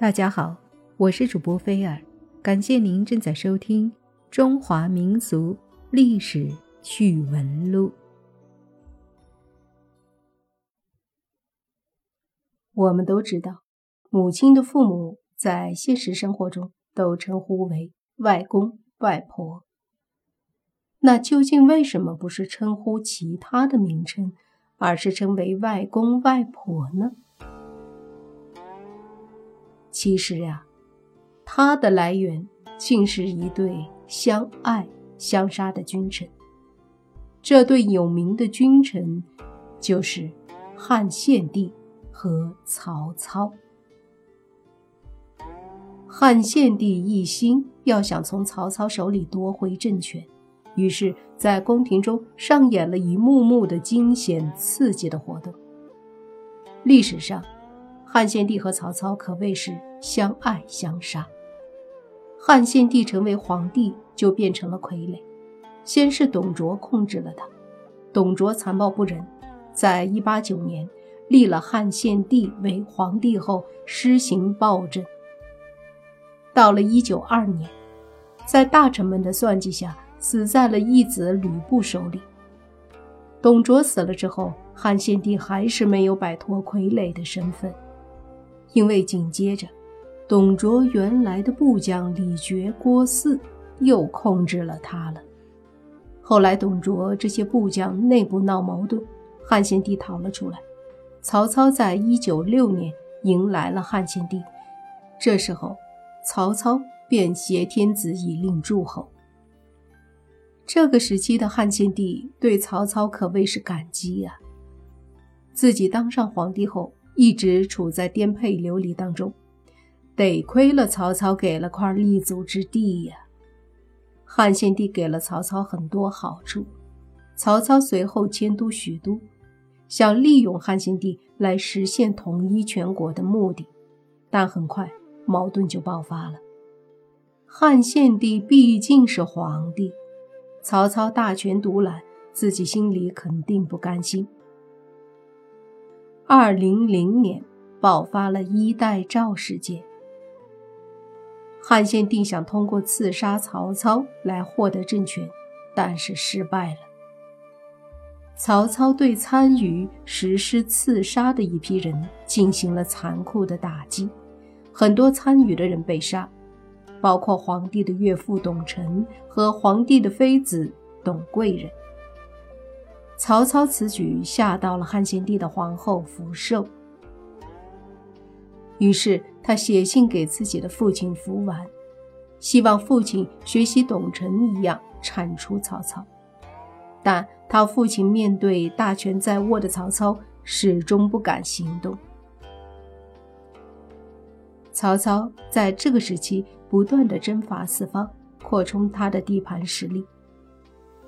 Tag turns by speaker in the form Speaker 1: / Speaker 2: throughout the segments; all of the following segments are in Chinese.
Speaker 1: 大家好，我是主播菲尔，感谢您正在收听《中华民俗历史趣闻录》。我们都知道，母亲的父母在现实生活中都称呼为外公外婆。那究竟为什么不是称呼其他的名称，而是称为外公外婆呢？其实呀，它的来源竟是一对相爱相杀的君臣。这对有名的君臣，就是汉献帝和曹操。汉献帝一心要想从曹操手里夺回政权，于是，在宫廷中上演了一幕幕的惊险刺激的活动。历史上，汉献帝和曹操可谓是。相爱相杀。汉献帝成为皇帝，就变成了傀儡。先是董卓控制了他，董卓残暴不仁，在一八九年立了汉献帝为皇帝后，施行暴政。到了一九二年，在大臣们的算计下，死在了义子吕布手里。董卓死了之后，汉献帝还是没有摆脱傀儡的身份，因为紧接着。董卓原来的部将李傕、郭汜又控制了他了。后来，董卓这些部将内部闹矛盾，汉献帝逃了出来。曹操在一九六年迎来了汉献帝，这时候，曹操便挟天子以令诸侯。这个时期的汉献帝对曹操可谓是感激呀。自己当上皇帝后，一直处在颠沛流离当中。得亏了曹操给了块立足之地呀！汉献帝给了曹操很多好处，曹操随后迁都许都，想利用汉献帝来实现统一全国的目的，但很快矛盾就爆发了。汉献帝毕竟是皇帝，曹操大权独揽，自己心里肯定不甘心。二零零年爆发了一代赵事件。汉献帝想通过刺杀曹操来获得政权，但是失败了。曹操对参与实施刺杀的一批人进行了残酷的打击，很多参与的人被杀，包括皇帝的岳父董承和皇帝的妃子董贵人。曹操此举吓到了汉献帝的皇后福寿。于是他写信给自己的父亲福完，希望父亲学习董承一样铲除曹操。但他父亲面对大权在握的曹操，始终不敢行动。曹操在这个时期不断的征伐四方，扩充他的地盘实力，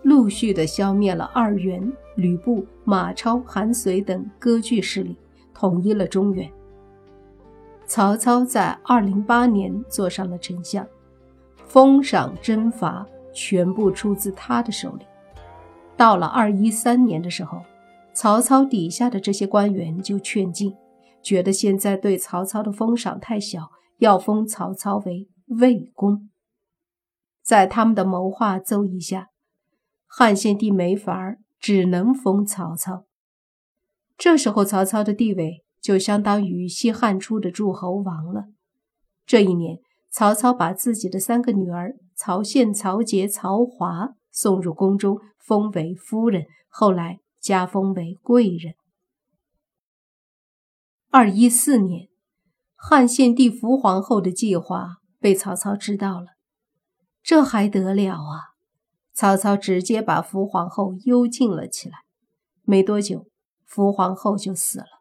Speaker 1: 陆续的消灭了二袁、吕布、马超、韩遂等割据势力，统一了中原。曹操在二零八年坐上了丞相，封赏征伐全部出自他的手里。到了二一三年的时候，曹操底下的这些官员就劝进，觉得现在对曹操的封赏太小，要封曹操为魏公。在他们的谋划奏议下，汉献帝没法儿，只能封曹操。这时候，曹操的地位。就相当于西汉初的诸侯王了。这一年，曹操把自己的三个女儿曹宪、曹节、曹华送入宫中，封为夫人，后来加封为贵人。二一四年，汉献帝扶皇后的计划被曹操知道了，这还得了啊！曹操直接把扶皇后幽禁了起来。没多久，扶皇后就死了。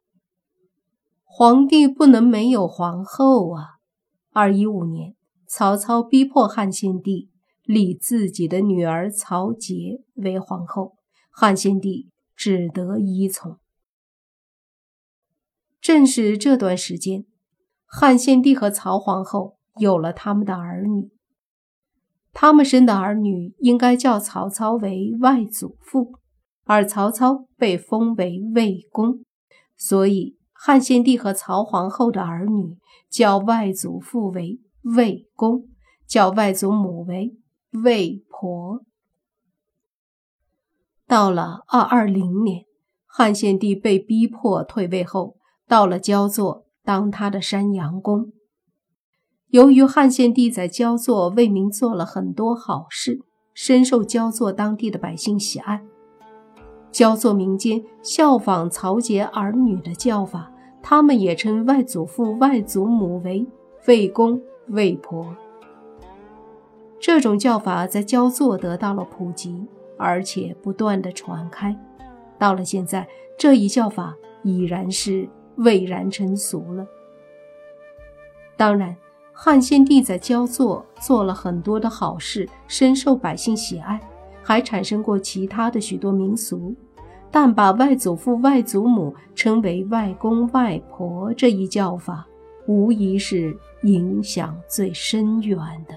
Speaker 1: 皇帝不能没有皇后啊！二一五年，曹操逼迫汉献帝立自己的女儿曹节为皇后，汉献帝只得依从。正是这段时间，汉献帝和曹皇后有了他们的儿女。他们生的儿女应该叫曹操为外祖父，而曹操被封为魏公，所以。汉献帝和曹皇后的儿女叫外祖父为魏公，叫外祖母为魏婆。到了二二零年，汉献帝被逼迫退位后，到了焦作当他的山阳公。由于汉献帝在焦作为民做了很多好事，深受焦作当地的百姓喜爱。焦作民间效仿曹节儿女的叫法，他们也称外祖父、外祖母为魏公、魏婆。这种叫法在焦作得到了普及。而且不断的传开，到了现在，这一叫法已然是蔚然成俗了。当然，汉献帝在焦作做了很多的好事，深受百姓喜爱，还产生过其他的许多民俗。但把外祖父、外祖母称为外公、外婆这一叫法，无疑是影响最深远的。